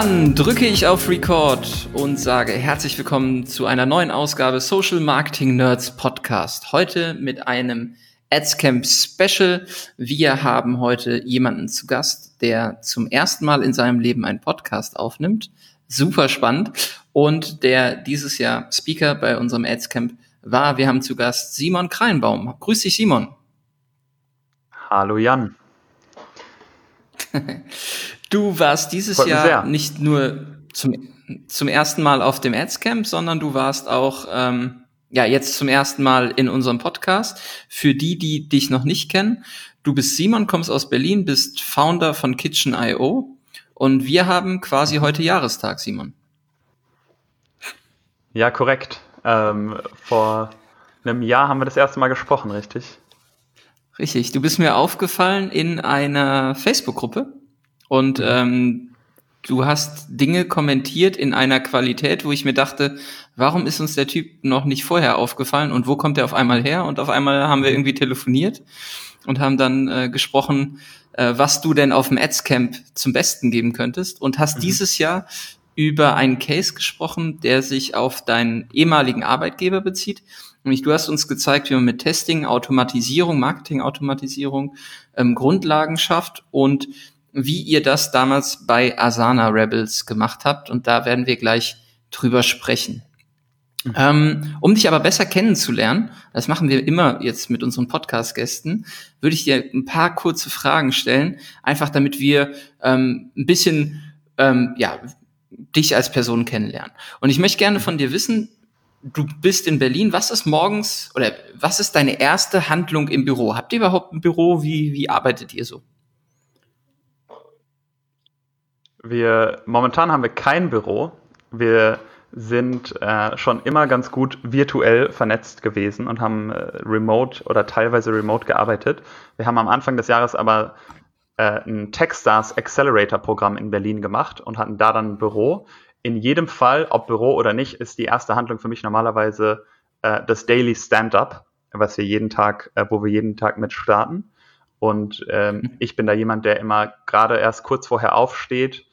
Dann drücke ich auf Record und sage herzlich willkommen zu einer neuen Ausgabe Social Marketing Nerds Podcast. Heute mit einem AdsCamp Special. Wir haben heute jemanden zu Gast, der zum ersten Mal in seinem Leben einen Podcast aufnimmt. Super spannend. Und der dieses Jahr Speaker bei unserem AdsCamp war. Wir haben zu Gast Simon Kreinbaum. Grüß dich, Simon. Hallo, Jan. Du warst dieses Jahr nicht nur zum, zum ersten Mal auf dem Adscamp, sondern du warst auch ähm, ja jetzt zum ersten Mal in unserem Podcast. Für die, die dich noch nicht kennen, du bist Simon, kommst aus Berlin, bist Founder von Kitchen.io und wir haben quasi heute Jahrestag, Simon. Ja, korrekt. Ähm, vor einem Jahr haben wir das erste Mal gesprochen, richtig? Richtig. Du bist mir aufgefallen in einer Facebook-Gruppe und mhm. ähm, du hast Dinge kommentiert in einer Qualität, wo ich mir dachte, warum ist uns der Typ noch nicht vorher aufgefallen und wo kommt er auf einmal her? Und auf einmal haben wir irgendwie telefoniert und haben dann äh, gesprochen, äh, was du denn auf dem Adscamp zum Besten geben könntest und hast mhm. dieses Jahr über einen Case gesprochen, der sich auf deinen ehemaligen Arbeitgeber bezieht. Nämlich du hast uns gezeigt, wie man mit Testing, Automatisierung, Marketing-Automatisierung ähm, Grundlagen schafft und wie ihr das damals bei Asana Rebels gemacht habt. Und da werden wir gleich drüber sprechen. Mhm. Ähm, um dich aber besser kennenzulernen, das machen wir immer jetzt mit unseren Podcast-Gästen, würde ich dir ein paar kurze Fragen stellen, einfach damit wir ähm, ein bisschen ähm, ja, dich als Person kennenlernen. Und ich möchte gerne von dir wissen, du bist in Berlin, was ist morgens oder was ist deine erste Handlung im Büro? Habt ihr überhaupt ein Büro? Wie, wie arbeitet ihr so? Wir, momentan haben wir kein Büro. Wir sind äh, schon immer ganz gut virtuell vernetzt gewesen und haben äh, remote oder teilweise remote gearbeitet. Wir haben am Anfang des Jahres aber äh, ein Techstars Accelerator Programm in Berlin gemacht und hatten da dann ein Büro. In jedem Fall, ob Büro oder nicht, ist die erste Handlung für mich normalerweise äh, das Daily Stand-up, was wir jeden Tag, äh, wo wir jeden Tag mit starten. Und ähm, ich bin da jemand, der immer gerade erst kurz vorher aufsteht,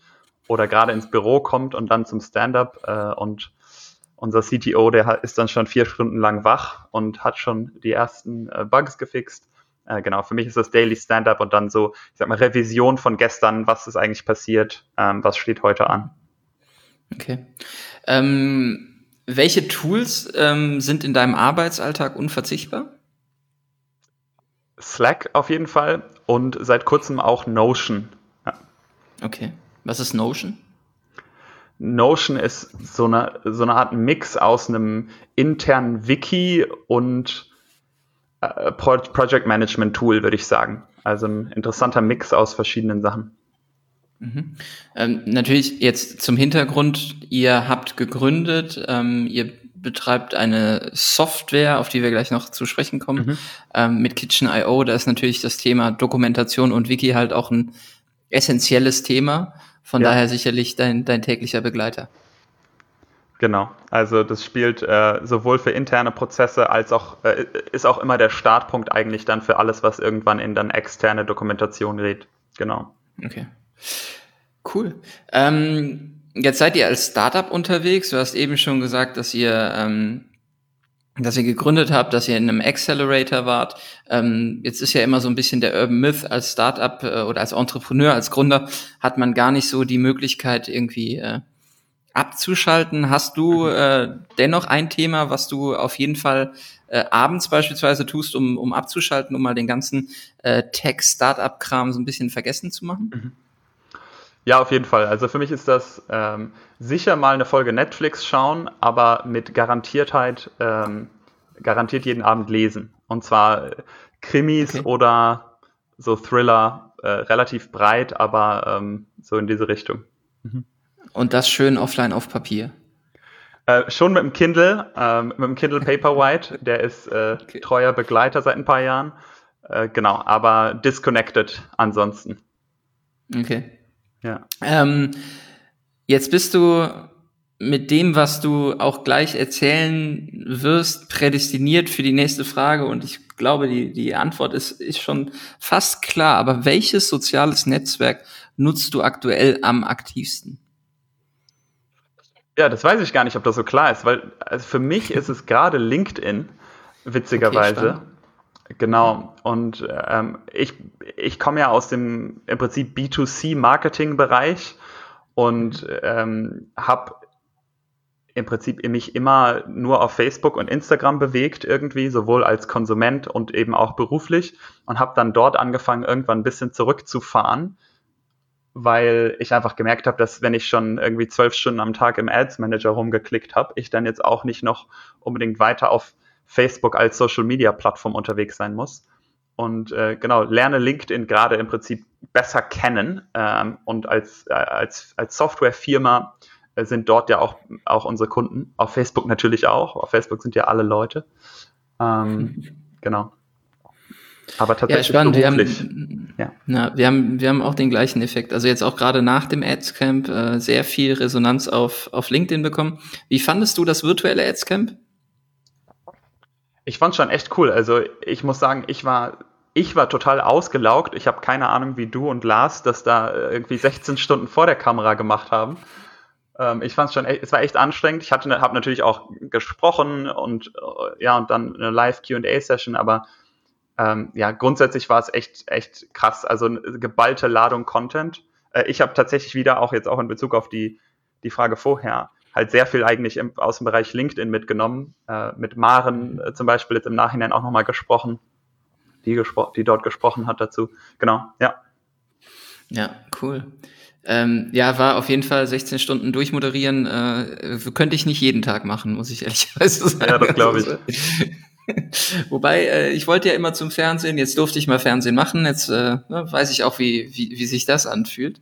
oder gerade ins Büro kommt und dann zum Stand-up äh, und unser CTO, der ist dann schon vier Stunden lang wach und hat schon die ersten äh, Bugs gefixt. Äh, genau, für mich ist das Daily Stand-up und dann so, ich sag mal, Revision von gestern, was ist eigentlich passiert, ähm, was steht heute an. Okay. Ähm, welche Tools ähm, sind in deinem Arbeitsalltag unverzichtbar? Slack auf jeden Fall und seit kurzem auch Notion. Ja. Okay. Was ist Notion? Notion ist so eine, so eine Art Mix aus einem internen Wiki und äh, Project Management Tool, würde ich sagen. Also ein interessanter Mix aus verschiedenen Sachen. Mhm. Ähm, natürlich jetzt zum Hintergrund, ihr habt gegründet, ähm, ihr betreibt eine Software, auf die wir gleich noch zu sprechen kommen, mhm. ähm, mit Kitchen.io. Da ist natürlich das Thema Dokumentation und Wiki halt auch ein essentielles Thema. Von ja. daher sicherlich dein, dein täglicher Begleiter. Genau, also das spielt äh, sowohl für interne Prozesse als auch, äh, ist auch immer der Startpunkt eigentlich dann für alles, was irgendwann in dann externe Dokumentation geht. Genau. Okay. Cool. Ähm, jetzt seid ihr als Startup unterwegs. Du hast eben schon gesagt, dass ihr ähm, dass ihr gegründet habt, dass ihr in einem Accelerator wart. Ähm, jetzt ist ja immer so ein bisschen der Urban Myth als Startup äh, oder als Entrepreneur, als Gründer hat man gar nicht so die Möglichkeit irgendwie äh, abzuschalten. Hast du mhm. äh, dennoch ein Thema, was du auf jeden Fall äh, abends beispielsweise tust, um, um abzuschalten, um mal den ganzen äh, Tech-Startup-Kram so ein bisschen vergessen zu machen? Mhm. Ja, auf jeden Fall. Also für mich ist das ähm, sicher mal eine Folge Netflix schauen, aber mit Garantiertheit, ähm, garantiert jeden Abend lesen. Und zwar äh, Krimis okay. oder so Thriller, äh, relativ breit, aber ähm, so in diese Richtung. Mhm. Und das schön offline auf Papier. Äh, schon mit dem Kindle, äh, mit dem Kindle Paperwhite, der ist äh, okay. treuer Begleiter seit ein paar Jahren. Äh, genau, aber disconnected ansonsten. Okay. Ja. Ähm, jetzt bist du mit dem, was du auch gleich erzählen wirst, prädestiniert für die nächste Frage und ich glaube, die, die Antwort ist, ist schon fast klar. Aber welches soziales Netzwerk nutzt du aktuell am aktivsten? Ja, das weiß ich gar nicht, ob das so klar ist, weil also für mich ist es gerade LinkedIn, witzigerweise. Okay, genau. Und ähm, ich, ich komme ja aus dem im Prinzip B2C-Marketing-Bereich und ähm, habe im Prinzip mich immer nur auf Facebook und Instagram bewegt irgendwie, sowohl als Konsument und eben auch beruflich und habe dann dort angefangen, irgendwann ein bisschen zurückzufahren, weil ich einfach gemerkt habe, dass wenn ich schon irgendwie zwölf Stunden am Tag im Ads Manager rumgeklickt habe, ich dann jetzt auch nicht noch unbedingt weiter auf Facebook als Social Media Plattform unterwegs sein muss. Und äh, genau, lerne LinkedIn gerade im Prinzip besser kennen ähm, und als, äh, als, als Softwarefirma äh, sind dort ja auch, auch unsere Kunden. Auf Facebook natürlich auch. Auf Facebook sind ja alle Leute. Ähm, genau. Aber tatsächlich. Ja, spannend. Wir haben, ja. Na, wir, haben, wir haben auch den gleichen Effekt. Also jetzt auch gerade nach dem Adscamp äh, sehr viel Resonanz auf, auf LinkedIn bekommen. Wie fandest du das virtuelle Adscamp? Ich fand schon echt cool. Also ich muss sagen, ich war ich war total ausgelaugt. Ich habe keine Ahnung, wie du und Lars das da äh, irgendwie 16 Stunden vor der Kamera gemacht haben. Ähm, ich fand es schon, es war echt anstrengend. Ich hatte, habe natürlich auch gesprochen und äh, ja und dann eine Live Q&A-Session, aber ähm, ja grundsätzlich war es echt echt krass. Also eine geballte Ladung Content. Äh, ich habe tatsächlich wieder auch jetzt auch in Bezug auf die die Frage vorher halt sehr viel eigentlich im, aus dem Bereich LinkedIn mitgenommen. Äh, mit Maren äh, zum Beispiel jetzt im Nachhinein auch nochmal gesprochen, die, gespro die dort gesprochen hat dazu. Genau, ja. Ja, cool. Ähm, ja, war auf jeden Fall 16 Stunden durchmoderieren. Äh, könnte ich nicht jeden Tag machen, muss ich ehrlicherweise sagen. Ja, das glaube ich. Wobei, äh, ich wollte ja immer zum Fernsehen, jetzt durfte ich mal Fernsehen machen, jetzt äh, ne, weiß ich auch, wie, wie, wie sich das anfühlt.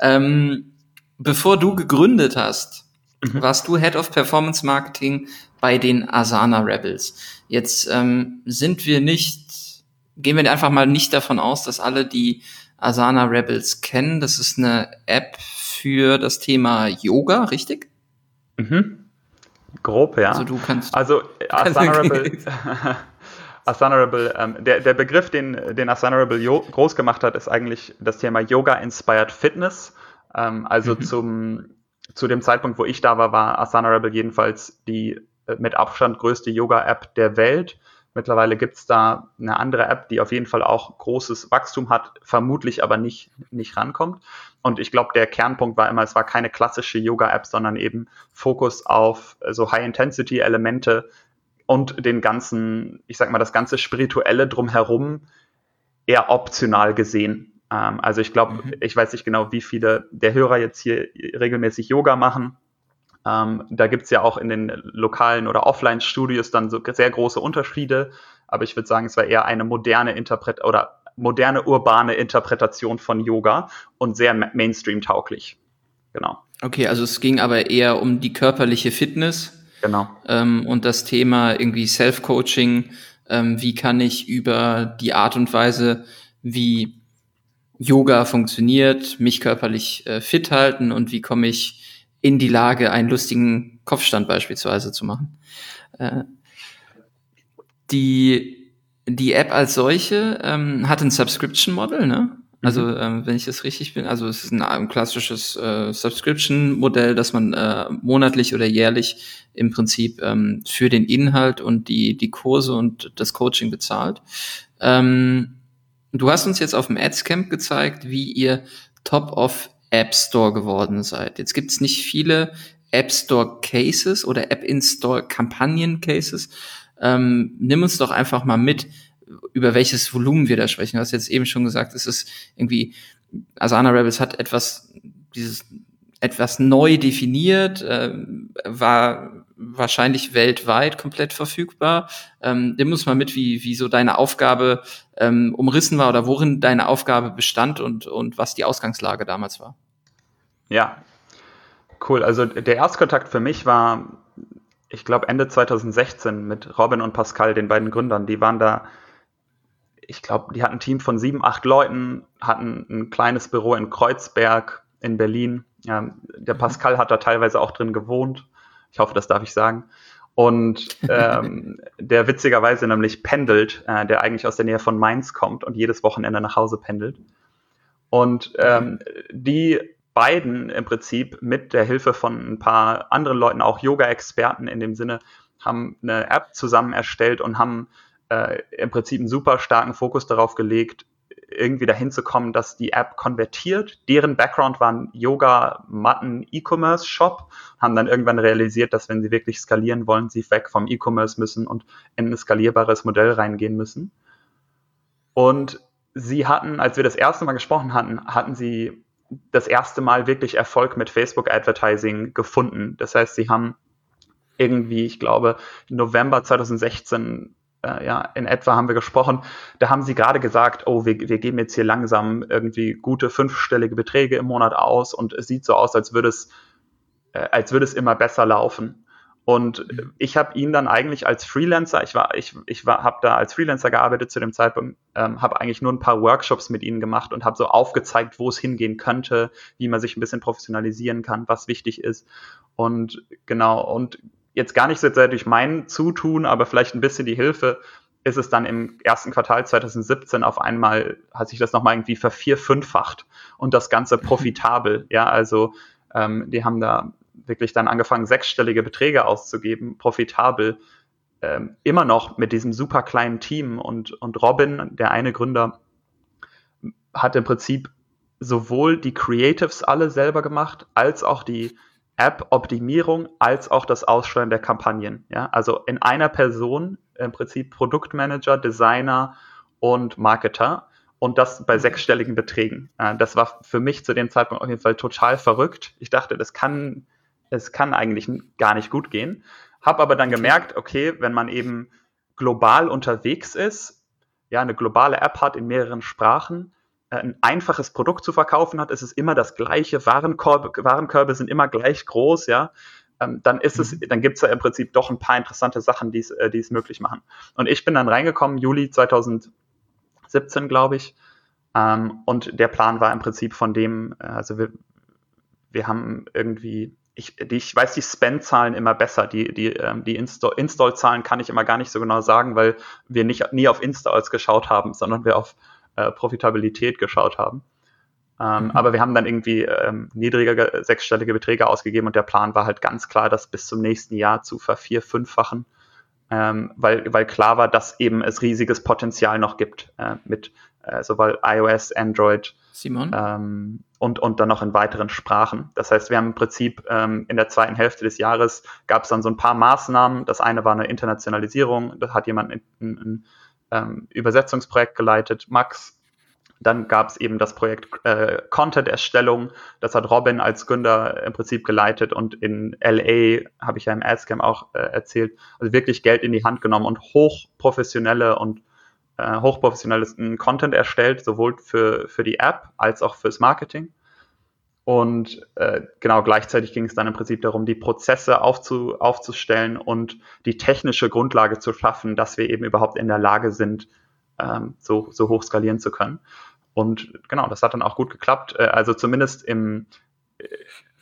Ähm, bevor du gegründet hast, mhm. warst du Head of Performance Marketing bei den Asana Rebels. Jetzt ähm, sind wir nicht, gehen wir einfach mal nicht davon aus, dass alle die Asana Rebels kennen. Das ist eine App für das Thema Yoga, richtig? Mhm. Grob, ja. Also du kannst. Also Asana Rebel. Asana Rebel, ähm, der, der Begriff, den, den Asana Rebel groß gemacht hat, ist eigentlich das Thema Yoga Inspired Fitness. Ähm, also mhm. zum, zu dem Zeitpunkt, wo ich da war, war Asana Rebel jedenfalls die äh, mit Abstand größte Yoga-App der Welt. Mittlerweile gibt es da eine andere App, die auf jeden Fall auch großes Wachstum hat, vermutlich aber nicht, nicht rankommt. Und ich glaube, der Kernpunkt war immer, es war keine klassische Yoga-App, sondern eben Fokus auf äh, so High-Intensity-Elemente und den ganzen, ich sag mal, das ganze Spirituelle drumherum eher optional gesehen. Ähm, also ich glaube, mhm. ich weiß nicht genau, wie viele der Hörer jetzt hier regelmäßig Yoga machen. Ähm, da gibt's ja auch in den lokalen oder Offline-Studios dann so sehr große Unterschiede. Aber ich würde sagen, es war eher eine moderne Interpret oder moderne urbane Interpretation von Yoga und sehr Mainstream-tauglich. Genau. Okay, also es ging aber eher um die körperliche Fitness. Genau. Ähm, und das Thema irgendwie Self-Coaching. Ähm, wie kann ich über die Art und Weise, wie Yoga funktioniert, mich körperlich äh, fit halten und wie komme ich in die Lage, einen lustigen Kopfstand beispielsweise zu machen. Äh, die, die App als solche ähm, hat ein Subscription-Model, ne? Also mhm. ähm, wenn ich das richtig bin, also es ist ein, ein klassisches äh, Subscription-Modell, dass man äh, monatlich oder jährlich im Prinzip ähm, für den Inhalt und die, die Kurse und das Coaching bezahlt. Ähm, du hast uns jetzt auf dem Adscamp gezeigt, wie ihr Top of App Store geworden seid. Jetzt gibt es nicht viele App Store Cases oder App Install Kampagnen Cases. Ähm, nimm uns doch einfach mal mit, über welches Volumen wir da sprechen. Du hast jetzt eben schon gesagt, es ist irgendwie, Asana Rebels hat etwas, dieses, etwas neu definiert, äh, war wahrscheinlich weltweit komplett verfügbar. Ähm, nimm uns mal mit, wie, wie so deine Aufgabe ähm, umrissen war oder worin deine Aufgabe bestand und, und was die Ausgangslage damals war. Ja, cool. Also der Erstkontakt für mich war, ich glaube, Ende 2016 mit Robin und Pascal, den beiden Gründern. Die waren da, ich glaube, die hatten ein Team von sieben, acht Leuten, hatten ein kleines Büro in Kreuzberg in Berlin. Ja, der Pascal hat da teilweise auch drin gewohnt. Ich hoffe, das darf ich sagen. Und ähm, der witzigerweise nämlich pendelt, äh, der eigentlich aus der Nähe von Mainz kommt und jedes Wochenende nach Hause pendelt. Und ähm, die beiden im Prinzip mit der Hilfe von ein paar anderen Leuten, auch Yoga-Experten in dem Sinne, haben eine App zusammen erstellt und haben äh, im Prinzip einen super starken Fokus darauf gelegt, irgendwie dahin zu kommen, dass die App konvertiert. Deren Background war ein Yoga-Matten-E-Commerce-Shop, haben dann irgendwann realisiert, dass wenn sie wirklich skalieren wollen, sie weg vom E-Commerce müssen und in ein skalierbares Modell reingehen müssen. Und sie hatten, als wir das erste Mal gesprochen hatten, hatten sie das erste Mal wirklich Erfolg mit Facebook Advertising gefunden. Das heißt, sie haben irgendwie, ich glaube, November 2016 äh, ja, in etwa haben wir gesprochen, da haben sie gerade gesagt, oh, wir, wir geben jetzt hier langsam irgendwie gute fünfstellige Beträge im Monat aus und es sieht so aus, als würde es, äh, als würde es immer besser laufen. Und ich habe ihn dann eigentlich als Freelancer, ich war, ich, ich war, habe da als Freelancer gearbeitet zu dem Zeitpunkt, ähm, habe eigentlich nur ein paar Workshops mit ihnen gemacht und habe so aufgezeigt, wo es hingehen könnte, wie man sich ein bisschen professionalisieren kann, was wichtig ist. Und genau, und jetzt gar nicht so sehr durch mein Zutun, aber vielleicht ein bisschen die Hilfe, ist es dann im ersten Quartal 2017 auf einmal, hat sich das nochmal irgendwie vervier, fünffacht und das Ganze profitabel. Ja, also ähm, die haben da wirklich dann angefangen, sechsstellige Beträge auszugeben, profitabel, ähm, immer noch mit diesem super kleinen Team und, und Robin, der eine Gründer, hat im Prinzip sowohl die Creatives alle selber gemacht, als auch die App-Optimierung als auch das Aussteuern der Kampagnen. Ja? Also in einer Person im Prinzip Produktmanager, Designer und Marketer und das bei sechsstelligen Beträgen. Das war für mich zu dem Zeitpunkt auf jeden Fall total verrückt. Ich dachte, das kann, es kann eigentlich gar nicht gut gehen. Hab aber dann gemerkt, okay, wenn man eben global unterwegs ist, ja, eine globale App hat in mehreren Sprachen, ein einfaches Produkt zu verkaufen hat, ist es immer das gleiche, Warenkorb, Warenkörbe sind immer gleich groß, ja, ähm, dann ist es, mhm. dann gibt es ja im Prinzip doch ein paar interessante Sachen, die äh, es möglich machen. Und ich bin dann reingekommen, Juli 2017, glaube ich, ähm, und der Plan war im Prinzip von dem, äh, also wir, wir haben irgendwie ich, die, ich weiß die Spend-Zahlen immer besser. Die, die, ähm, die Install-Zahlen kann ich immer gar nicht so genau sagen, weil wir nicht, nie auf Installs geschaut haben, sondern wir auf äh, Profitabilität geschaut haben. Ähm, mhm. Aber wir haben dann irgendwie ähm, niedrige sechsstellige Beträge ausgegeben und der Plan war halt ganz klar, das bis zum nächsten Jahr zu vervier, fünffachen, ähm, weil, weil klar war, dass eben es riesiges Potenzial noch gibt äh, mit äh, sowohl iOS, Android ähm, und, und dann noch in weiteren Sprachen. Das heißt, wir haben im Prinzip ähm, in der zweiten Hälfte des Jahres gab es dann so ein paar Maßnahmen. Das eine war eine Internationalisierung, da hat jemand ein, ein, ein ähm, Übersetzungsprojekt geleitet, Max. Dann gab es eben das Projekt äh, Content-Erstellung. Das hat Robin als Gründer im Prinzip geleitet und in LA, habe ich ja im Adscam auch äh, erzählt, also wirklich Geld in die Hand genommen und hochprofessionelle und äh, hochprofessionelles Content erstellt, sowohl für, für die App als auch fürs Marketing. Und äh, genau gleichzeitig ging es dann im Prinzip darum, die Prozesse aufzu, aufzustellen und die technische Grundlage zu schaffen, dass wir eben überhaupt in der Lage sind, ähm, so, so hoch skalieren zu können. Und genau, das hat dann auch gut geklappt. Äh, also zumindest im, äh,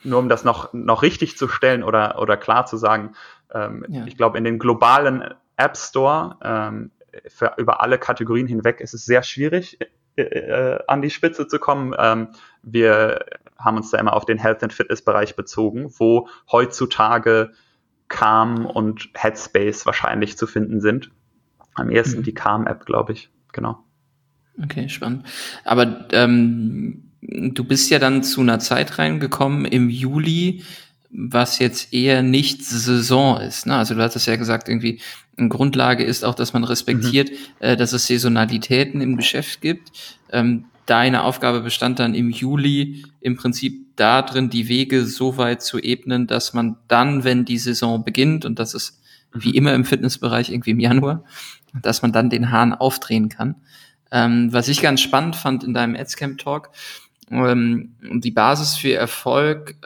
nur um das noch, noch richtig zu stellen oder, oder klar zu sagen, ähm, ja. ich glaube, in den globalen App Store ähm, für, über alle Kategorien hinweg ist es sehr schwierig, äh, äh, an die Spitze zu kommen. Ähm, wir haben uns da immer auf den Health and Fitness Bereich bezogen, wo heutzutage Calm und Headspace wahrscheinlich zu finden sind. Am ersten mhm. die Calm App, glaube ich. Genau. Okay, spannend. Aber ähm, du bist ja dann zu einer Zeit reingekommen im Juli, was jetzt eher nicht Saison ist. Ne? Also du hattest ja gesagt, irgendwie eine Grundlage ist auch, dass man respektiert, mhm. äh, dass es Saisonalitäten im Geschäft gibt. Ähm, deine Aufgabe bestand dann im Juli im Prinzip darin, die Wege so weit zu ebnen, dass man dann, wenn die Saison beginnt, und das ist wie mhm. immer im Fitnessbereich irgendwie im Januar, dass man dann den Hahn aufdrehen kann. Ähm, was ich ganz spannend fand in deinem Adscamp Talk, ähm, die Basis für Erfolg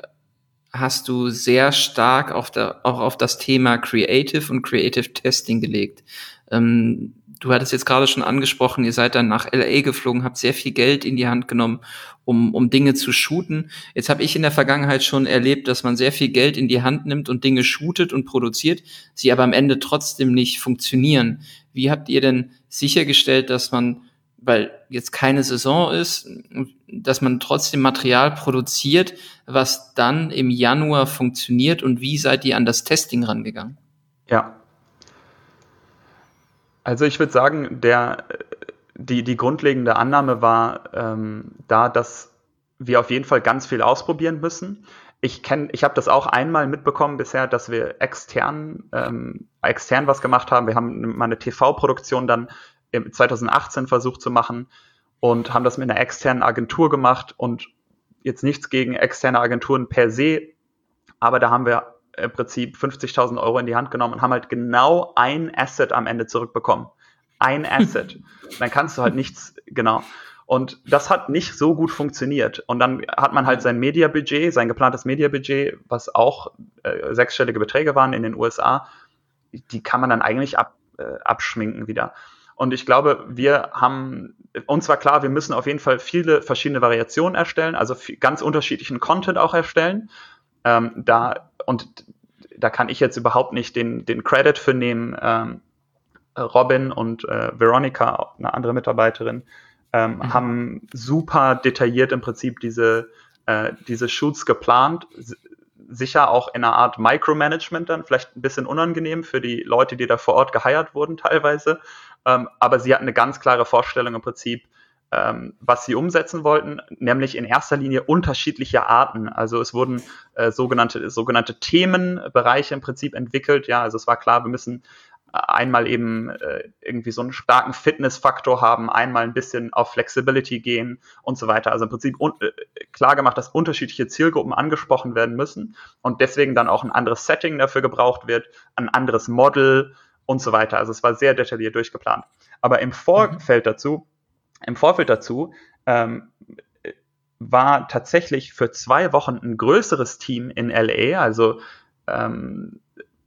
hast du sehr stark auf der, auch auf das Thema Creative und Creative Testing gelegt. Ähm, du hattest jetzt gerade schon angesprochen, ihr seid dann nach LA geflogen, habt sehr viel Geld in die Hand genommen, um, um Dinge zu shooten. Jetzt habe ich in der Vergangenheit schon erlebt, dass man sehr viel Geld in die Hand nimmt und Dinge shootet und produziert, sie aber am Ende trotzdem nicht funktionieren. Wie habt ihr denn sichergestellt, dass man weil jetzt keine Saison ist, dass man trotzdem Material produziert, was dann im Januar funktioniert und wie seid ihr an das Testing rangegangen? Ja. Also ich würde sagen, der, die, die grundlegende Annahme war ähm, da, dass wir auf jeden Fall ganz viel ausprobieren müssen. Ich kenne, ich habe das auch einmal mitbekommen bisher, dass wir extern, ähm, extern was gemacht haben. Wir haben mal eine TV-Produktion dann 2018 versucht zu machen und haben das mit einer externen Agentur gemacht und jetzt nichts gegen externe Agenturen per se, aber da haben wir im Prinzip 50.000 Euro in die Hand genommen und haben halt genau ein Asset am Ende zurückbekommen. Ein Asset. Dann kannst du halt nichts, genau. Und das hat nicht so gut funktioniert. Und dann hat man halt sein Mediabudget, sein geplantes Mediabudget, was auch äh, sechsstellige Beträge waren in den USA, die kann man dann eigentlich ab, äh, abschminken wieder. Und ich glaube, wir haben, uns war klar, wir müssen auf jeden Fall viele verschiedene Variationen erstellen, also ganz unterschiedlichen Content auch erstellen. Ähm, da, und da kann ich jetzt überhaupt nicht den, den Credit für nehmen. Ähm, Robin und äh, Veronica, eine andere Mitarbeiterin, ähm, mhm. haben super detailliert im Prinzip diese, äh, diese Shoots geplant. Sicher auch in einer Art Micromanagement dann, vielleicht ein bisschen unangenehm für die Leute, die da vor Ort geheiert wurden teilweise. Ähm, aber sie hatten eine ganz klare Vorstellung im Prinzip, was sie umsetzen wollten, nämlich in erster Linie unterschiedliche Arten. Also es wurden äh, sogenannte, sogenannte Themenbereiche im Prinzip entwickelt. Ja, also es war klar, wir müssen einmal eben äh, irgendwie so einen starken Fitnessfaktor haben, einmal ein bisschen auf Flexibility gehen und so weiter. Also im Prinzip äh, klar gemacht, dass unterschiedliche Zielgruppen angesprochen werden müssen und deswegen dann auch ein anderes Setting dafür gebraucht wird, ein anderes Model, und so weiter. Also es war sehr detailliert durchgeplant. Aber im Vorfeld mhm. dazu, im Vorfeld dazu ähm, war tatsächlich für zwei Wochen ein größeres Team in LA. Also ähm,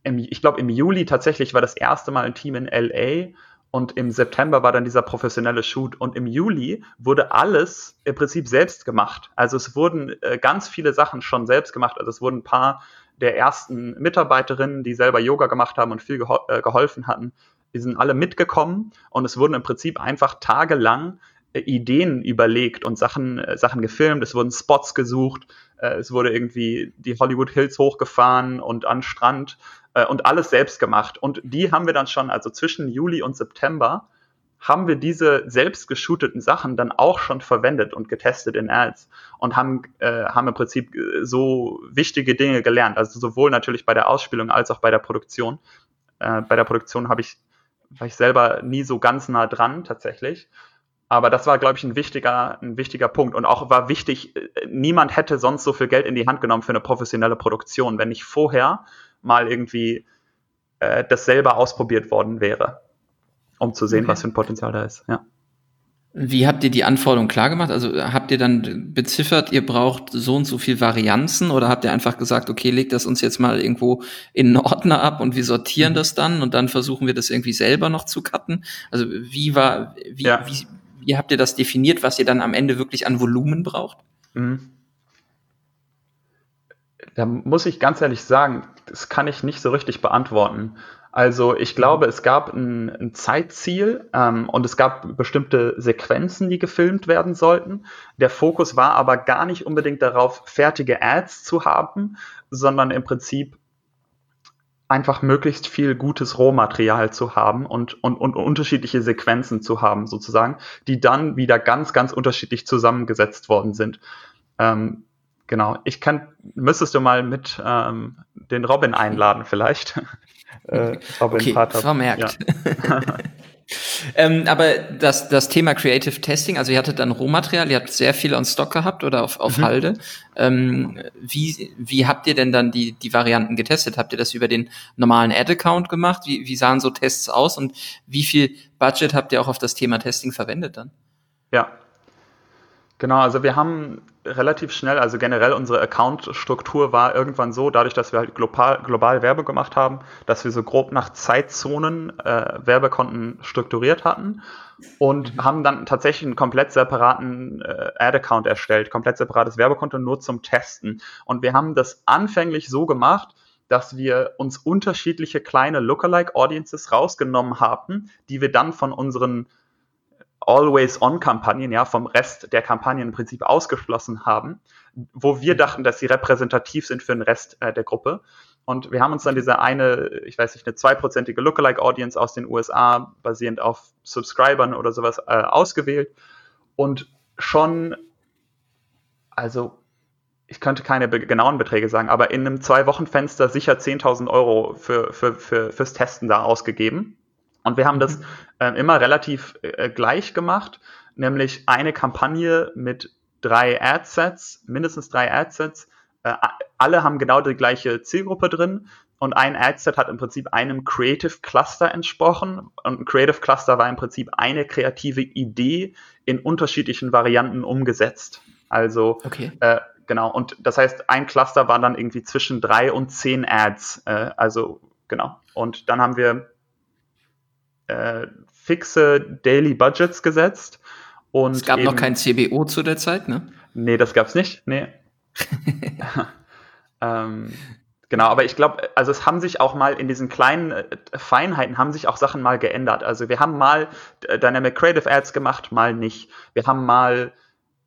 im, ich glaube im Juli tatsächlich war das erste Mal ein Team in LA und im September war dann dieser professionelle Shoot und im Juli wurde alles im Prinzip selbst gemacht. Also es wurden äh, ganz viele Sachen schon selbst gemacht. Also es wurden ein paar der ersten Mitarbeiterinnen, die selber Yoga gemacht haben und viel gehol äh, geholfen hatten, die sind alle mitgekommen und es wurden im Prinzip einfach tagelang äh, Ideen überlegt und Sachen, äh, Sachen gefilmt, es wurden Spots gesucht, äh, es wurde irgendwie die Hollywood Hills hochgefahren und an Strand und alles selbst gemacht. Und die haben wir dann schon, also zwischen Juli und September, haben wir diese selbst geshooteten Sachen dann auch schon verwendet und getestet in Ads und haben, äh, haben im Prinzip so wichtige Dinge gelernt. Also sowohl natürlich bei der Ausspielung als auch bei der Produktion. Äh, bei der Produktion habe ich, war ich selber nie so ganz nah dran tatsächlich. Aber das war, glaube ich, ein wichtiger, ein wichtiger Punkt. Und auch war wichtig, äh, niemand hätte sonst so viel Geld in die Hand genommen für eine professionelle Produktion, wenn nicht vorher mal irgendwie äh, das selber ausprobiert worden wäre um zu sehen, okay. was für ein Potenzial da ist. Ja. Wie habt ihr die Anforderungen klar gemacht? Also habt ihr dann beziffert, ihr braucht so und so viel Varianzen oder habt ihr einfach gesagt, okay, legt das uns jetzt mal irgendwo in einen Ordner ab und wir sortieren mhm. das dann und dann versuchen wir das irgendwie selber noch zu cutten? Also wie war, wie, ja. wie, wie habt ihr das definiert, was ihr dann am Ende wirklich an Volumen braucht? Mhm. Da muss ich ganz ehrlich sagen, das kann ich nicht so richtig beantworten. Also ich glaube, es gab ein, ein Zeitziel ähm, und es gab bestimmte Sequenzen, die gefilmt werden sollten. Der Fokus war aber gar nicht unbedingt darauf, fertige Ads zu haben, sondern im Prinzip einfach möglichst viel gutes Rohmaterial zu haben und, und, und unterschiedliche Sequenzen zu haben, sozusagen, die dann wieder ganz, ganz unterschiedlich zusammengesetzt worden sind. Ähm, genau, ich kann, müsstest du mal mit ähm, den Robin einladen vielleicht. äh, okay, vermerkt. Ja. ähm, aber das, das Thema Creative Testing, also ihr hattet dann Rohmaterial, ihr habt sehr viel on Stock gehabt oder auf, auf mhm. Halde. Ähm, wie, wie habt ihr denn dann die, die Varianten getestet? Habt ihr das über den normalen Ad-Account gemacht? Wie, wie sahen so Tests aus und wie viel Budget habt ihr auch auf das Thema Testing verwendet dann? Ja, Genau, also wir haben relativ schnell, also generell unsere Account-Struktur war irgendwann so, dadurch, dass wir halt global, global Werbe gemacht haben, dass wir so grob nach Zeitzonen äh, Werbekonten strukturiert hatten und mhm. haben dann tatsächlich einen komplett separaten äh, Ad-Account erstellt, komplett separates Werbekonto nur zum Testen. Und wir haben das anfänglich so gemacht, dass wir uns unterschiedliche kleine Lookalike-Audiences rausgenommen haben, die wir dann von unseren Always-On-Kampagnen, ja, vom Rest der Kampagnen im Prinzip ausgeschlossen haben, wo wir dachten, dass sie repräsentativ sind für den Rest äh, der Gruppe. Und wir haben uns dann diese eine, ich weiß nicht, eine zweiprozentige Lookalike-Audience aus den USA, basierend auf Subscribern oder sowas, äh, ausgewählt. Und schon, also ich könnte keine be genauen Beträge sagen, aber in einem Zwei-Wochen-Fenster sicher 10.000 Euro für, für, für, fürs Testen da ausgegeben. Und wir haben das äh, immer relativ äh, gleich gemacht, nämlich eine Kampagne mit drei Adsets, mindestens drei Adsets. Äh, alle haben genau die gleiche Zielgruppe drin und ein Adset hat im Prinzip einem Creative Cluster entsprochen. Und ein Creative Cluster war im Prinzip eine kreative Idee in unterschiedlichen Varianten umgesetzt. Also okay. äh, genau, und das heißt, ein Cluster war dann irgendwie zwischen drei und zehn Ads. Äh, also genau. Und dann haben wir äh, fixe Daily Budgets gesetzt. Und es gab eben, noch kein CBO zu der Zeit, ne? Nee, das gab's nicht. Nee. ähm, genau, aber ich glaube, also es haben sich auch mal in diesen kleinen äh, Feinheiten haben sich auch Sachen mal geändert. Also wir haben mal Dynamic Creative Ads gemacht, mal nicht. Wir haben mal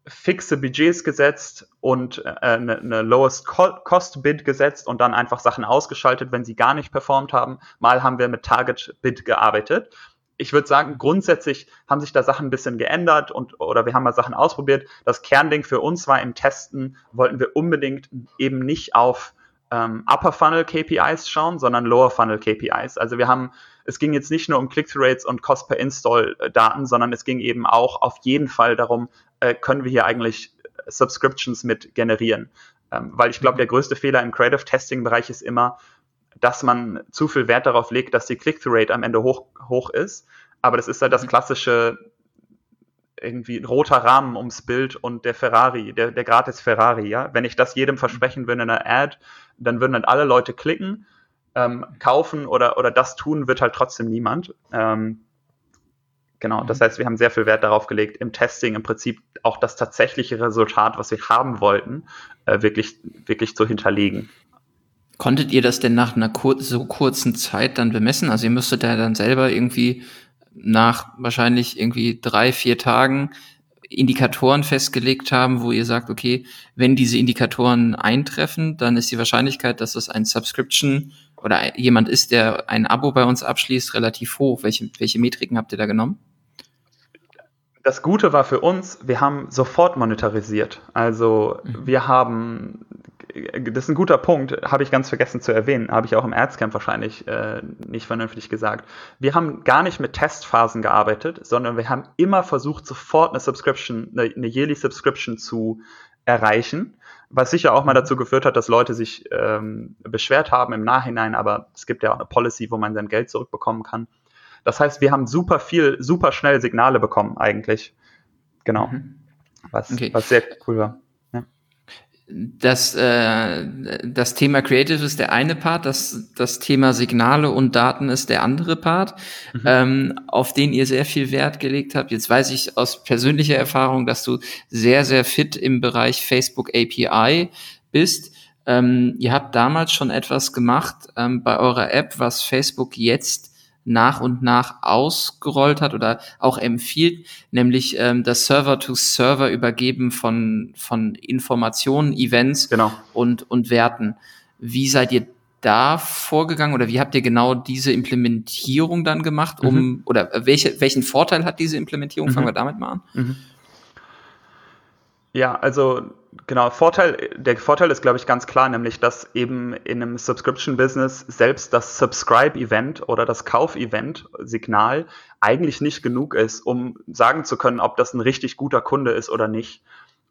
fixe Budgets gesetzt und äh, eine, eine Lowest Cost Bid gesetzt und dann einfach Sachen ausgeschaltet, wenn sie gar nicht performt haben. Mal haben wir mit Target Bid gearbeitet. Ich würde sagen, grundsätzlich haben sich da Sachen ein bisschen geändert und oder wir haben mal Sachen ausprobiert. Das Kernding für uns war im Testen, wollten wir unbedingt eben nicht auf ähm, Upper Funnel KPIs schauen, sondern Lower Funnel KPIs. Also wir haben, es ging jetzt nicht nur um Click-through-Rates und Cost per Install-Daten, sondern es ging eben auch auf jeden Fall darum, äh, können wir hier eigentlich Subscriptions mit generieren. Ähm, weil ich glaube, der größte Fehler im Creative Testing-Bereich ist immer, dass man zu viel Wert darauf legt, dass die Click-through-Rate am Ende hoch, hoch ist. Aber das ist halt das mhm. klassische irgendwie ein roter Rahmen ums Bild und der Ferrari, der, der gratis Ferrari, ja. Wenn ich das jedem versprechen würde in einer Ad, dann würden dann alle Leute klicken, ähm, kaufen oder, oder das tun, wird halt trotzdem niemand. Ähm, Genau, das mhm. heißt, wir haben sehr viel Wert darauf gelegt, im Testing im Prinzip auch das tatsächliche Resultat, was wir haben wollten, äh, wirklich, wirklich zu hinterlegen. Konntet ihr das denn nach einer kur so kurzen Zeit dann bemessen? Also ihr müsstet ja dann selber irgendwie nach wahrscheinlich irgendwie drei, vier Tagen Indikatoren festgelegt haben, wo ihr sagt, okay, wenn diese Indikatoren eintreffen, dann ist die Wahrscheinlichkeit, dass das ein Subscription oder jemand ist, der ein Abo bei uns abschließt, relativ hoch. Welche, welche Metriken habt ihr da genommen? das Gute war für uns, wir haben sofort monetarisiert. Also mhm. wir haben, das ist ein guter Punkt, habe ich ganz vergessen zu erwähnen, habe ich auch im Erzcamp wahrscheinlich äh, nicht vernünftig gesagt. Wir haben gar nicht mit Testphasen gearbeitet, sondern wir haben immer versucht, sofort eine Subscription, eine, eine Yearly Subscription zu erreichen, was sicher auch mal dazu geführt hat, dass Leute sich ähm, beschwert haben im Nachhinein, aber es gibt ja auch eine Policy, wo man sein Geld zurückbekommen kann. Das heißt, wir haben super viel, super schnell Signale bekommen eigentlich. Genau. Mhm. Was, okay. was sehr cool war. Das, äh, das Thema Creative ist der eine Part, das, das Thema Signale und Daten ist der andere Part, mhm. ähm, auf den ihr sehr viel Wert gelegt habt. Jetzt weiß ich aus persönlicher Erfahrung, dass du sehr, sehr fit im Bereich Facebook API bist. Ähm, ihr habt damals schon etwas gemacht ähm, bei eurer App, was Facebook jetzt nach und nach ausgerollt hat oder auch empfiehlt, nämlich ähm, das Server-to-Server übergeben von, von Informationen, Events genau. und, und Werten. Wie seid ihr da vorgegangen oder wie habt ihr genau diese Implementierung dann gemacht, um mhm. oder welche, welchen Vorteil hat diese Implementierung? Mhm. Fangen wir damit mal an. Mhm. Ja, also genau, Vorteil, der Vorteil ist, glaube ich, ganz klar, nämlich, dass eben in einem Subscription-Business selbst das Subscribe-Event oder das Kauf-Event-Signal eigentlich nicht genug ist, um sagen zu können, ob das ein richtig guter Kunde ist oder nicht.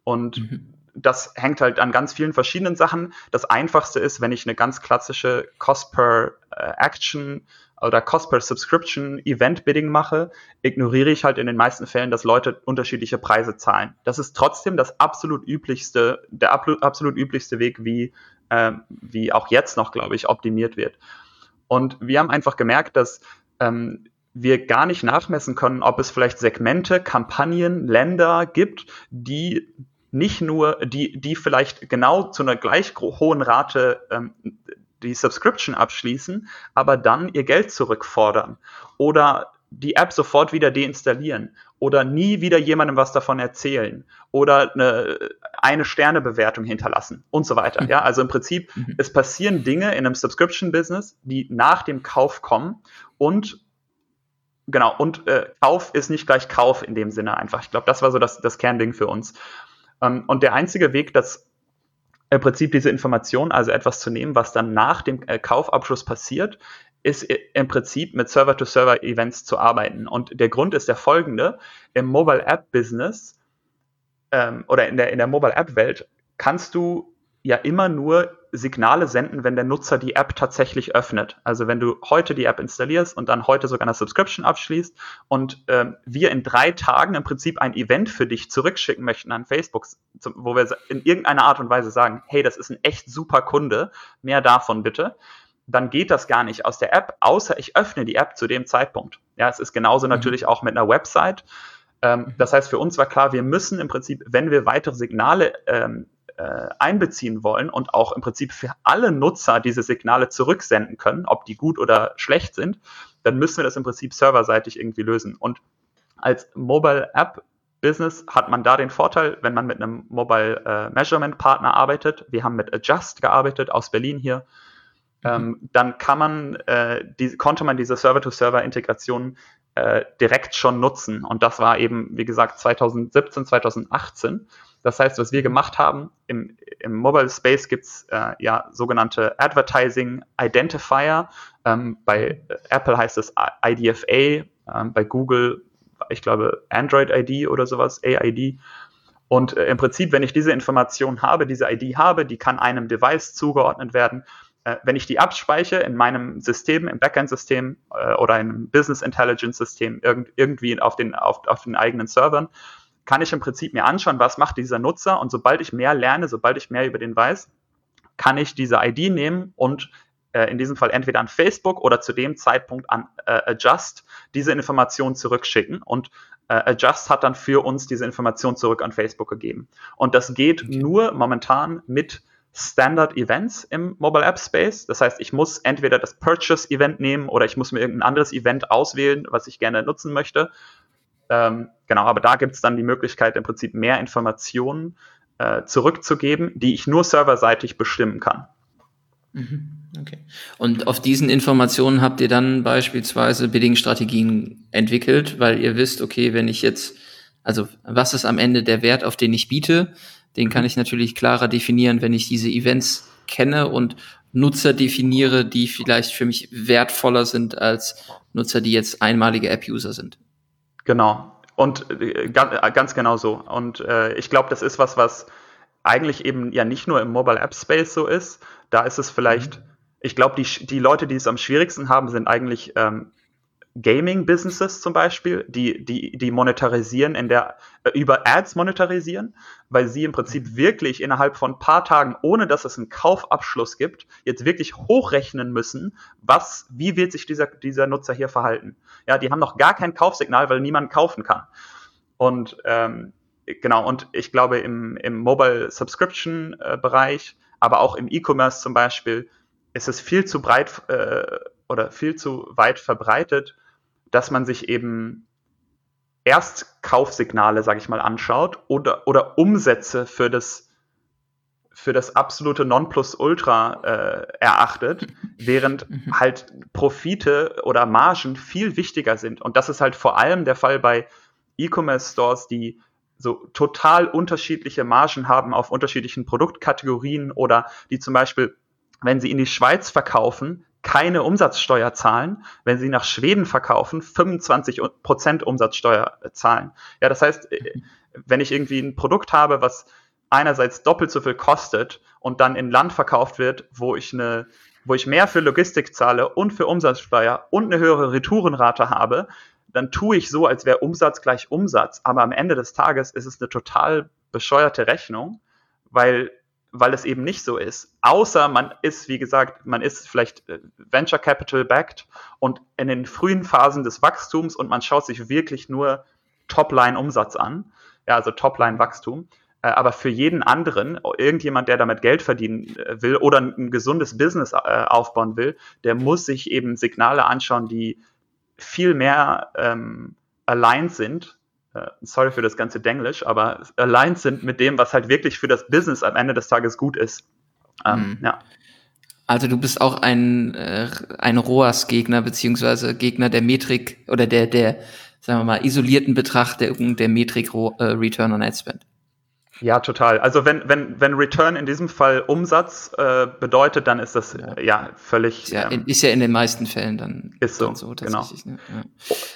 Und mhm. Das hängt halt an ganz vielen verschiedenen Sachen. Das einfachste ist, wenn ich eine ganz klassische Cost per äh, Action oder Cost per Subscription Event Bidding mache, ignoriere ich halt in den meisten Fällen, dass Leute unterschiedliche Preise zahlen. Das ist trotzdem das absolut üblichste, der absolut üblichste Weg, wie, äh, wie auch jetzt noch, glaube ich, optimiert wird. Und wir haben einfach gemerkt, dass ähm, wir gar nicht nachmessen können, ob es vielleicht Segmente, Kampagnen, Länder gibt, die nicht nur, die, die vielleicht genau zu einer gleich hohen Rate ähm, die Subscription abschließen, aber dann ihr Geld zurückfordern. Oder die App sofort wieder deinstallieren oder nie wieder jemandem was davon erzählen oder eine, eine Sternebewertung hinterlassen und so weiter. Ja, also im Prinzip, mhm. es passieren Dinge in einem Subscription-Business, die nach dem Kauf kommen und genau, und äh, Kauf ist nicht gleich Kauf in dem Sinne einfach. Ich glaube, das war so das, das Kernding für uns. Ähm, und der einzige Weg, das im Prinzip diese Information, also etwas zu nehmen, was dann nach dem äh, Kaufabschluss passiert, ist im Prinzip mit Server-to-Server-Events zu arbeiten. Und der Grund ist der folgende. Im Mobile-App-Business ähm, oder in der, in der Mobile-App-Welt kannst du ja immer nur Signale senden, wenn der Nutzer die App tatsächlich öffnet. Also wenn du heute die App installierst und dann heute sogar eine Subscription abschließt und ähm, wir in drei Tagen im Prinzip ein Event für dich zurückschicken möchten an Facebook, wo wir in irgendeiner Art und Weise sagen, hey, das ist ein echt super Kunde, mehr davon bitte, dann geht das gar nicht aus der App, außer ich öffne die App zu dem Zeitpunkt. Ja, es ist genauso mhm. natürlich auch mit einer Website. Ähm, mhm. das heißt, für uns war klar, wir müssen im Prinzip, wenn wir weitere Signale ähm, äh, einbeziehen wollen und auch im Prinzip für alle Nutzer diese Signale zurücksenden können, ob die gut oder schlecht sind, dann müssen wir das im Prinzip serverseitig irgendwie lösen. Und als Mobile App Business hat man da den Vorteil, wenn man mit einem Mobile äh, Measurement Partner arbeitet. Wir haben mit Adjust gearbeitet aus Berlin hier. Ähm, mhm. dann kann man, äh, die, konnte man diese Server-to-Server-Integration äh, direkt schon nutzen. Und das war eben, wie gesagt, 2017, 2018. Das heißt, was wir gemacht haben, im, im Mobile Space gibt's äh, ja sogenannte Advertising Identifier. Ähm, bei Apple heißt es IDFA, ähm, bei Google, ich glaube, Android ID oder sowas, AID. Und äh, im Prinzip, wenn ich diese Information habe, diese ID habe, die kann einem Device zugeordnet werden. Äh, wenn ich die abspeichere in meinem System, im Backend-System äh, oder einem Business Intelligence-System irgend, irgendwie auf den, auf, auf den eigenen Servern, kann ich im Prinzip mir anschauen, was macht dieser Nutzer und sobald ich mehr lerne, sobald ich mehr über den weiß, kann ich diese ID nehmen und äh, in diesem Fall entweder an Facebook oder zu dem Zeitpunkt an äh, Adjust diese Information zurückschicken und äh, Adjust hat dann für uns diese Information zurück an Facebook gegeben. Und das geht okay. nur momentan mit Standard Events im Mobile App Space. Das heißt, ich muss entweder das Purchase Event nehmen oder ich muss mir irgendein anderes Event auswählen, was ich gerne nutzen möchte. Ähm, genau, aber da gibt es dann die Möglichkeit, im Prinzip mehr Informationen äh, zurückzugeben, die ich nur serverseitig bestimmen kann. Mhm, okay. Und auf diesen Informationen habt ihr dann beispielsweise Bidding-Strategien entwickelt, weil ihr wisst, okay, wenn ich jetzt, also was ist am Ende der Wert, auf den ich biete? Den kann ich natürlich klarer definieren, wenn ich diese Events kenne und Nutzer definiere, die vielleicht für mich wertvoller sind als Nutzer, die jetzt einmalige App-User sind. Genau. Und äh, ganz, genau so. Und äh, ich glaube, das ist was, was eigentlich eben ja nicht nur im Mobile App Space so ist. Da ist es vielleicht, mhm. ich glaube, die, die Leute, die es am schwierigsten haben, sind eigentlich ähm, Gaming-Businesses zum Beispiel, die, die, die monetarisieren in der, äh, über Ads monetarisieren, weil sie im Prinzip mhm. wirklich innerhalb von ein paar Tagen, ohne dass es einen Kaufabschluss gibt, jetzt wirklich hochrechnen müssen, was, wie wird sich dieser, dieser Nutzer hier verhalten. Ja, die haben noch gar kein Kaufsignal, weil niemand kaufen kann. Und ähm, genau, und ich glaube, im, im Mobile Subscription äh, aber auch im E-Commerce zum Beispiel, ist es viel zu breit äh, oder viel zu weit verbreitet, dass man sich eben erst Kaufsignale, sage ich mal, anschaut oder, oder Umsätze für das, für das absolute Nonplusultra äh, erachtet, während mhm. halt Profite oder Margen viel wichtiger sind. Und das ist halt vor allem der Fall bei E-Commerce-Stores, die so total unterschiedliche Margen haben auf unterschiedlichen Produktkategorien oder die zum Beispiel, wenn sie in die Schweiz verkaufen, keine Umsatzsteuer zahlen, wenn sie nach Schweden verkaufen, 25 Prozent Umsatzsteuer zahlen. Ja, das heißt, äh, wenn ich irgendwie ein Produkt habe, was einerseits doppelt so viel kostet und dann in Land verkauft wird, wo ich eine, wo ich mehr für Logistik zahle und für Umsatzsteuer und eine höhere Retourenrate habe, dann tue ich so, als wäre Umsatz gleich Umsatz. Aber am Ende des Tages ist es eine total bescheuerte Rechnung, weil weil es eben nicht so ist. Außer man ist, wie gesagt, man ist vielleicht äh, Venture Capital backed und in den frühen Phasen des Wachstums und man schaut sich wirklich nur Topline-Umsatz an, ja, also Topline-Wachstum. Äh, aber für jeden anderen, irgendjemand, der damit Geld verdienen äh, will oder ein gesundes Business aufbauen will, der muss sich eben Signale anschauen, die viel mehr ähm, aligned sind, sorry für das ganze Denglisch, aber aligned sind mit dem, was halt wirklich für das Business am Ende des Tages gut ist. Ähm, mhm. Ja. Also du bist auch ein, äh, ein ROAS-Gegner, beziehungsweise Gegner der Metrik oder der, der, sagen wir mal, isolierten Betrachtung der Metrik äh, Return on Ad Spend. Ja, total. Also wenn, wenn, wenn Return in diesem Fall Umsatz äh, bedeutet, dann ist das ja, ja völlig. Ja, ähm, ist ja in den meisten Fällen dann, ist so, dann so genau. Ne?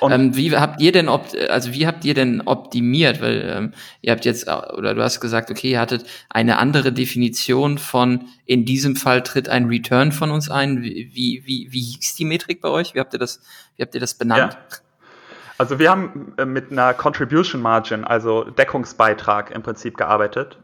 Ja. Ähm, wie habt ihr denn ob, also wie habt ihr denn optimiert? Weil ähm, ihr habt jetzt, oder du hast gesagt, okay, ihr hattet eine andere Definition von in diesem Fall tritt ein Return von uns ein. Wie, wie, wie hieß die Metrik bei euch? Wie habt ihr das, wie habt ihr das benannt? Ja. Also wir haben äh, mit einer Contribution Margin, also Deckungsbeitrag im Prinzip gearbeitet.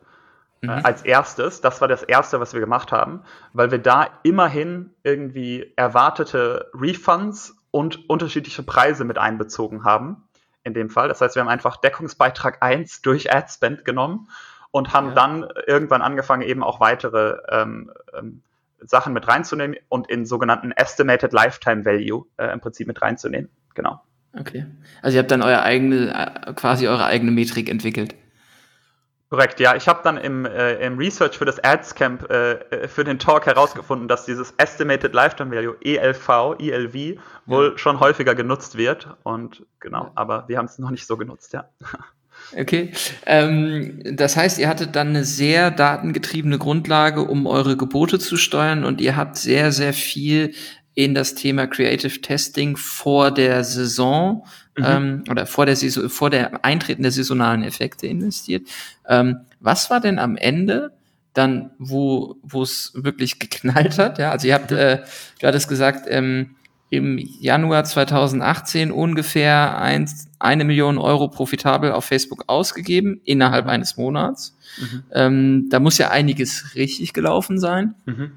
Äh, mhm. als erstes, das war das erste, was wir gemacht haben, weil wir da immerhin irgendwie erwartete Refunds und unterschiedliche Preise mit einbezogen haben. In dem Fall. Das heißt, wir haben einfach Deckungsbeitrag 1 durch AdSpend genommen und haben ja. dann irgendwann angefangen, eben auch weitere ähm, ähm, Sachen mit reinzunehmen und in sogenannten Estimated Lifetime Value äh, im Prinzip mit reinzunehmen. Genau. Okay. Also ihr habt dann euer eigene, äh, quasi eure eigene Metrik entwickelt. Korrekt, ja. Ich habe dann im, äh, im Research für das Ads-Camp äh, äh, für den Talk herausgefunden, dass dieses Estimated Lifetime Value, ELV, ELV, wohl ja. schon häufiger genutzt wird. Und genau, aber wir haben es noch nicht so genutzt, ja. Okay. Ähm, das heißt, ihr hattet dann eine sehr datengetriebene Grundlage, um eure Gebote zu steuern und ihr habt sehr, sehr viel in das Thema Creative Testing vor der Saison mhm. ähm, oder vor der Saison, vor der Eintreten der saisonalen Effekte investiert. Ähm, was war denn am Ende dann, wo wo es wirklich geknallt hat? Ja, also ihr habt, äh, du hattest gesagt, ähm, im Januar 2018 ungefähr eins, eine Million Euro profitabel auf Facebook ausgegeben innerhalb eines Monats. Mhm. Ähm, da muss ja einiges richtig gelaufen sein. Mhm.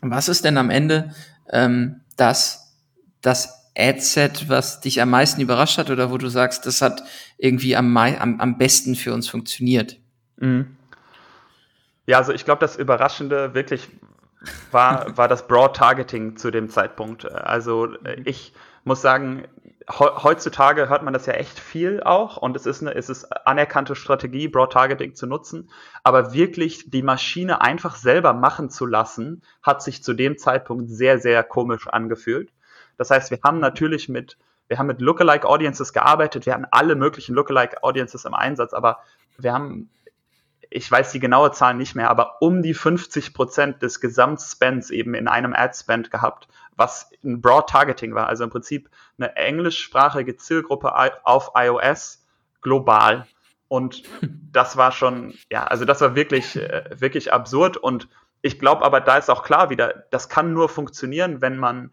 Was ist denn am Ende ähm, das, das Adset, was dich am meisten überrascht hat oder wo du sagst, das hat irgendwie am, am, am besten für uns funktioniert? Mhm. Ja, also ich glaube, das Überraschende wirklich war, war das Broad Targeting zu dem Zeitpunkt. Also ich muss sagen, heutzutage hört man das ja echt viel auch und es ist eine, es ist anerkannte Strategie, Broad Targeting zu nutzen. Aber wirklich die Maschine einfach selber machen zu lassen, hat sich zu dem Zeitpunkt sehr, sehr komisch angefühlt. Das heißt, wir haben natürlich mit, wir haben mit Lookalike Audiences gearbeitet, wir hatten alle möglichen Lookalike Audiences im Einsatz, aber wir haben ich weiß die genaue Zahl nicht mehr, aber um die 50 Prozent des Gesamtspends eben in einem Ad-Spend gehabt, was ein Broad Targeting war, also im Prinzip eine englischsprachige Zielgruppe auf iOS global. Und das war schon, ja, also das war wirklich, äh, wirklich absurd. Und ich glaube aber, da ist auch klar wieder, das kann nur funktionieren, wenn man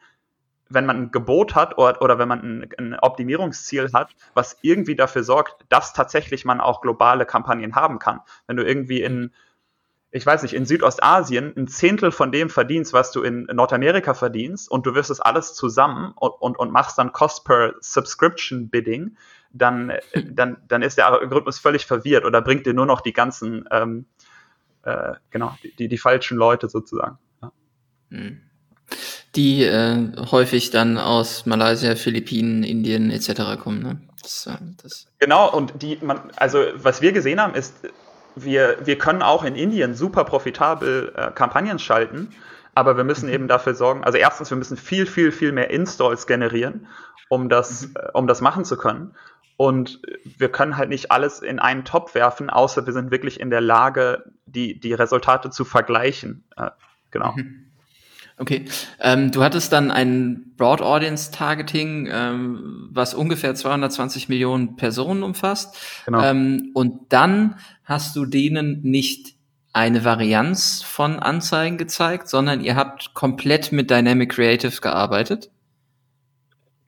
wenn man ein Gebot hat oder, oder wenn man ein, ein, Optimierungsziel hat, was irgendwie dafür sorgt, dass tatsächlich man auch globale Kampagnen haben kann. Wenn du irgendwie in, ich weiß nicht, in Südostasien ein Zehntel von dem verdienst, was du in Nordamerika verdienst und du wirst es alles zusammen und, und, und machst dann Cost per Subscription Bidding, dann, dann, dann ist der Algorithmus völlig verwirrt oder bringt dir nur noch die ganzen, ähm, äh, genau, die, die, falschen Leute sozusagen. Ja. Hm die äh, häufig dann aus Malaysia, Philippinen, Indien etc. kommen. Ne? Das, äh, das genau, und die, man, also was wir gesehen haben, ist, wir, wir können auch in Indien super profitabel äh, Kampagnen schalten, aber wir müssen mhm. eben dafür sorgen, also erstens, wir müssen viel, viel, viel mehr Installs generieren, um das, mhm. äh, um das machen zu können. Und wir können halt nicht alles in einen Topf werfen, außer wir sind wirklich in der Lage, die, die Resultate zu vergleichen. Äh, genau. Mhm. Okay, ähm, du hattest dann ein Broad Audience Targeting, ähm, was ungefähr 220 Millionen Personen umfasst. Genau. Ähm, und dann hast du denen nicht eine Varianz von Anzeigen gezeigt, sondern ihr habt komplett mit Dynamic Creative gearbeitet.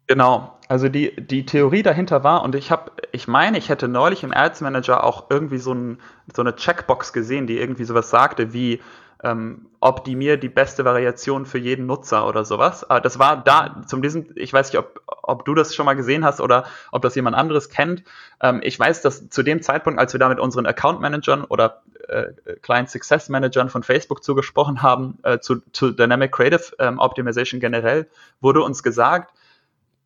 Genau. Also die, die Theorie dahinter war, und ich habe, ich meine, ich hätte neulich im Ads Manager auch irgendwie so, ein, so eine Checkbox gesehen, die irgendwie sowas sagte wie ähm, optimier die beste Variation für jeden Nutzer oder sowas. Aber das war da, zum diesem, ich weiß nicht, ob, ob du das schon mal gesehen hast oder ob das jemand anderes kennt. Ähm, ich weiß, dass zu dem Zeitpunkt, als wir da mit unseren Account Managern oder äh, Client Success Managern von Facebook zugesprochen haben, äh, zu, zu Dynamic Creative ähm, Optimization generell, wurde uns gesagt,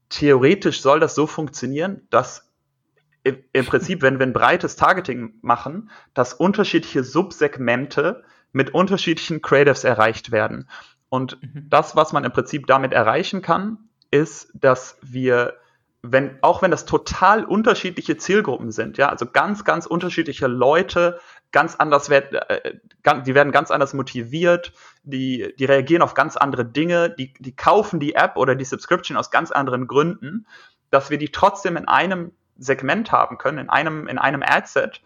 theoretisch soll das so funktionieren, dass im Prinzip, wenn wir ein breites Targeting machen, dass unterschiedliche Subsegmente mit unterschiedlichen Creatives erreicht werden. Und mhm. das, was man im Prinzip damit erreichen kann, ist, dass wir, wenn, auch wenn das total unterschiedliche Zielgruppen sind, ja, also ganz, ganz unterschiedliche Leute, ganz anders werden, äh, die werden ganz anders motiviert, die, die reagieren auf ganz andere Dinge, die, die kaufen die App oder die Subscription aus ganz anderen Gründen, dass wir die trotzdem in einem Segment haben können, in einem, in einem Adset,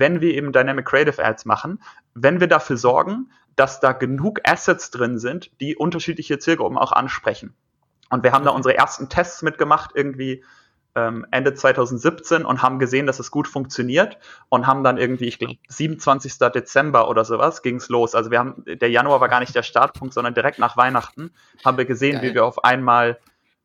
wenn wir eben Dynamic Creative Ads machen, wenn wir dafür sorgen, dass da genug Assets drin sind, die unterschiedliche Zielgruppen auch ansprechen. Und wir haben da unsere ersten Tests mitgemacht, irgendwie ähm, Ende 2017 und haben gesehen, dass es gut funktioniert und haben dann irgendwie, ich glaube, 27. Dezember oder sowas ging's los. Also wir haben, der Januar war gar nicht der Startpunkt, sondern direkt nach Weihnachten haben wir gesehen, Geil. wie wir auf einmal,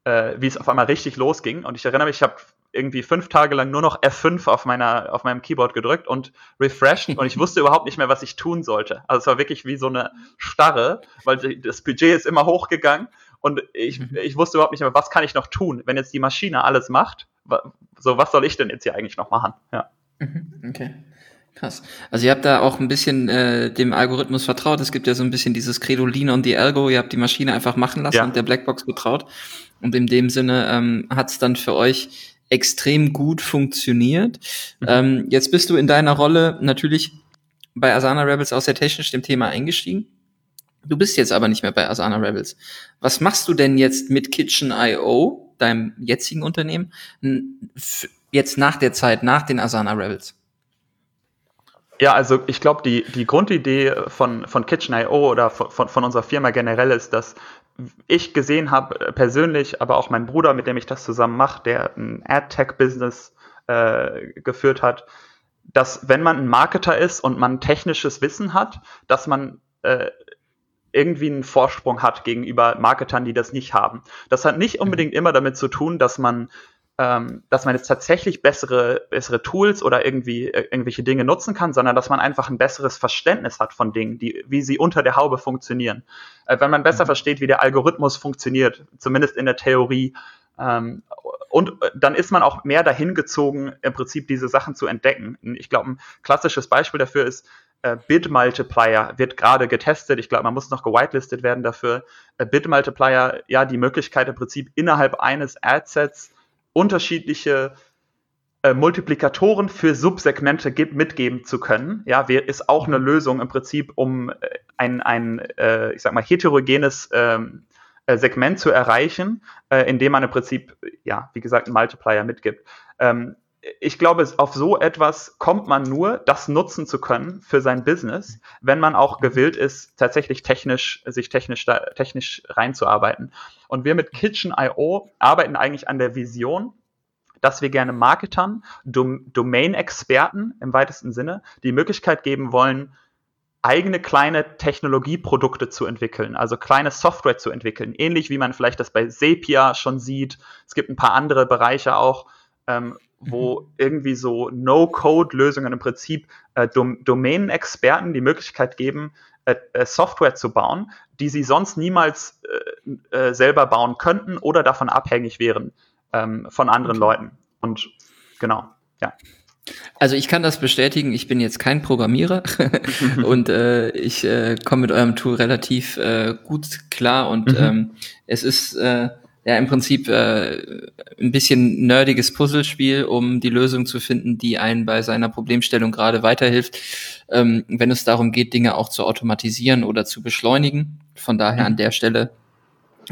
äh, wie es auf einmal richtig losging. Und ich erinnere mich, ich habe irgendwie fünf Tage lang nur noch F5 auf meiner, auf meinem Keyboard gedrückt und refreshed und ich wusste überhaupt nicht mehr, was ich tun sollte. Also es war wirklich wie so eine Starre, weil das Budget ist immer hochgegangen und ich, mhm. ich wusste überhaupt nicht mehr, was kann ich noch tun, wenn jetzt die Maschine alles macht. So, was soll ich denn jetzt hier eigentlich noch machen? Ja. Mhm. Okay. Krass. Also ihr habt da auch ein bisschen äh, dem Algorithmus vertraut. Es gibt ja so ein bisschen dieses Credo Lean on the Algo. Ihr habt die Maschine einfach machen lassen ja. und der Blackbox vertraut. Und in dem Sinne ähm, hat es dann für euch extrem gut funktioniert. Mhm. Ähm, jetzt bist du in deiner Rolle natürlich bei Asana Rebels auch sehr technisch dem Thema eingestiegen. Du bist jetzt aber nicht mehr bei Asana Rebels. Was machst du denn jetzt mit Kitchen.io, deinem jetzigen Unternehmen, jetzt nach der Zeit, nach den Asana Rebels? Ja, also ich glaube, die, die Grundidee von, von Kitchen.io oder von, von unserer Firma generell ist, dass ich gesehen habe, äh, persönlich, aber auch mein Bruder, mit dem ich das zusammen mache, der ein Ad-Tech-Business äh, geführt hat, dass wenn man ein Marketer ist und man technisches Wissen hat, dass man äh, irgendwie einen Vorsprung hat gegenüber Marketern, die das nicht haben. Das hat nicht unbedingt immer damit zu tun, dass man ähm, dass man jetzt tatsächlich bessere, bessere Tools oder irgendwie äh, irgendwelche Dinge nutzen kann, sondern dass man einfach ein besseres Verständnis hat von Dingen, die, wie sie unter der Haube funktionieren. Äh, wenn man besser mhm. versteht, wie der Algorithmus funktioniert, zumindest in der Theorie, ähm, und dann ist man auch mehr dahin gezogen, im Prinzip diese Sachen zu entdecken. Ich glaube, ein klassisches Beispiel dafür ist, äh, Bid Multiplier wird gerade getestet. Ich glaube, man muss noch gewitelistet werden dafür. Äh, Bid Multiplier, ja, die Möglichkeit im Prinzip innerhalb eines Adsets unterschiedliche äh, Multiplikatoren für Subsegmente gibt, mitgeben zu können. Ja, ist auch eine Lösung im Prinzip, um äh, ein, ein äh, ich sag mal, heterogenes ähm, äh, Segment zu erreichen, äh, indem man im Prinzip, ja, wie gesagt, einen Multiplier mitgibt. Ähm, ich glaube, auf so etwas kommt man nur, das nutzen zu können für sein Business, wenn man auch gewillt ist, tatsächlich technisch, sich technisch, technisch reinzuarbeiten. Und wir mit Kitchen.io arbeiten eigentlich an der Vision, dass wir gerne Marketern, Dom Domain-Experten im weitesten Sinne die Möglichkeit geben wollen, eigene kleine Technologieprodukte zu entwickeln, also kleine Software zu entwickeln, ähnlich wie man vielleicht das bei Zapier schon sieht. Es gibt ein paar andere Bereiche auch, ähm, wo mhm. irgendwie so No-Code-Lösungen im Prinzip äh, Dom Domain-Experten die Möglichkeit geben, äh, äh, Software zu bauen, die sie sonst niemals äh, äh selber bauen könnten oder davon abhängig wären ähm, von anderen okay. Leuten. Und genau, ja. Also ich kann das bestätigen, ich bin jetzt kein Programmierer und äh, ich äh, komme mit eurem Tool relativ äh, gut klar und mhm. ähm, es ist äh, ja im Prinzip äh, ein bisschen nerdiges Puzzlespiel, um die Lösung zu finden, die einen bei seiner Problemstellung gerade weiterhilft, ähm, wenn es darum geht, Dinge auch zu automatisieren oder zu beschleunigen. Von daher an der Stelle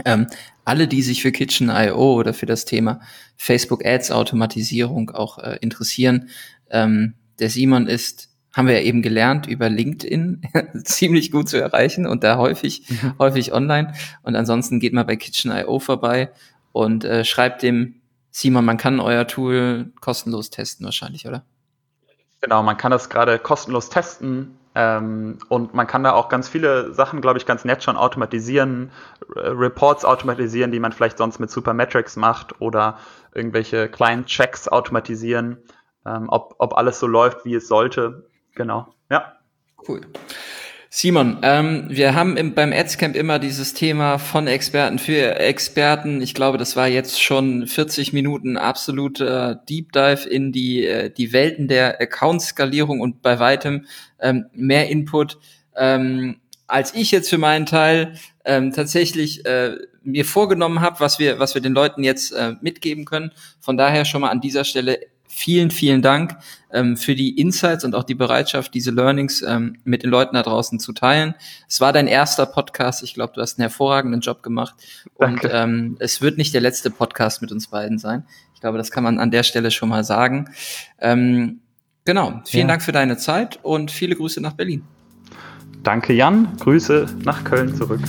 ähm, alle, die sich für Kitchen.io oder für das Thema Facebook Ads Automatisierung auch äh, interessieren, ähm, der Simon ist haben wir ja eben gelernt, über LinkedIn ziemlich gut zu erreichen und da häufig, häufig online. Und ansonsten geht mal bei Kitchen.io vorbei und äh, schreibt dem Simon, man kann euer Tool kostenlos testen wahrscheinlich, oder? Genau, man kann das gerade kostenlos testen ähm, und man kann da auch ganz viele Sachen, glaube ich, ganz nett schon automatisieren, Reports automatisieren, die man vielleicht sonst mit Supermetrics macht oder irgendwelche kleinen Checks automatisieren, ähm, ob, ob alles so läuft, wie es sollte. Genau, ja. Cool. Simon, ähm, wir haben im, beim Adscamp immer dieses Thema von Experten für Experten. Ich glaube, das war jetzt schon 40 Minuten absoluter Deep Dive in die, äh, die Welten der Account-Skalierung und bei weitem ähm, mehr Input, ähm, als ich jetzt für meinen Teil ähm, tatsächlich äh, mir vorgenommen habe, was wir, was wir den Leuten jetzt äh, mitgeben können. Von daher schon mal an dieser Stelle vielen, vielen Dank ähm, für die Insights und auch die Bereitschaft, diese Learnings ähm, mit den Leuten da draußen zu teilen. Es war dein erster Podcast. Ich glaube, du hast einen hervorragenden Job gemacht. Danke. Und ähm, es wird nicht der letzte Podcast mit uns beiden sein. Ich glaube, das kann man an der Stelle schon mal sagen. Ähm, genau. Vielen ja. Dank für deine Zeit und viele Grüße nach Berlin. Danke, Jan. Grüße nach Köln zurück.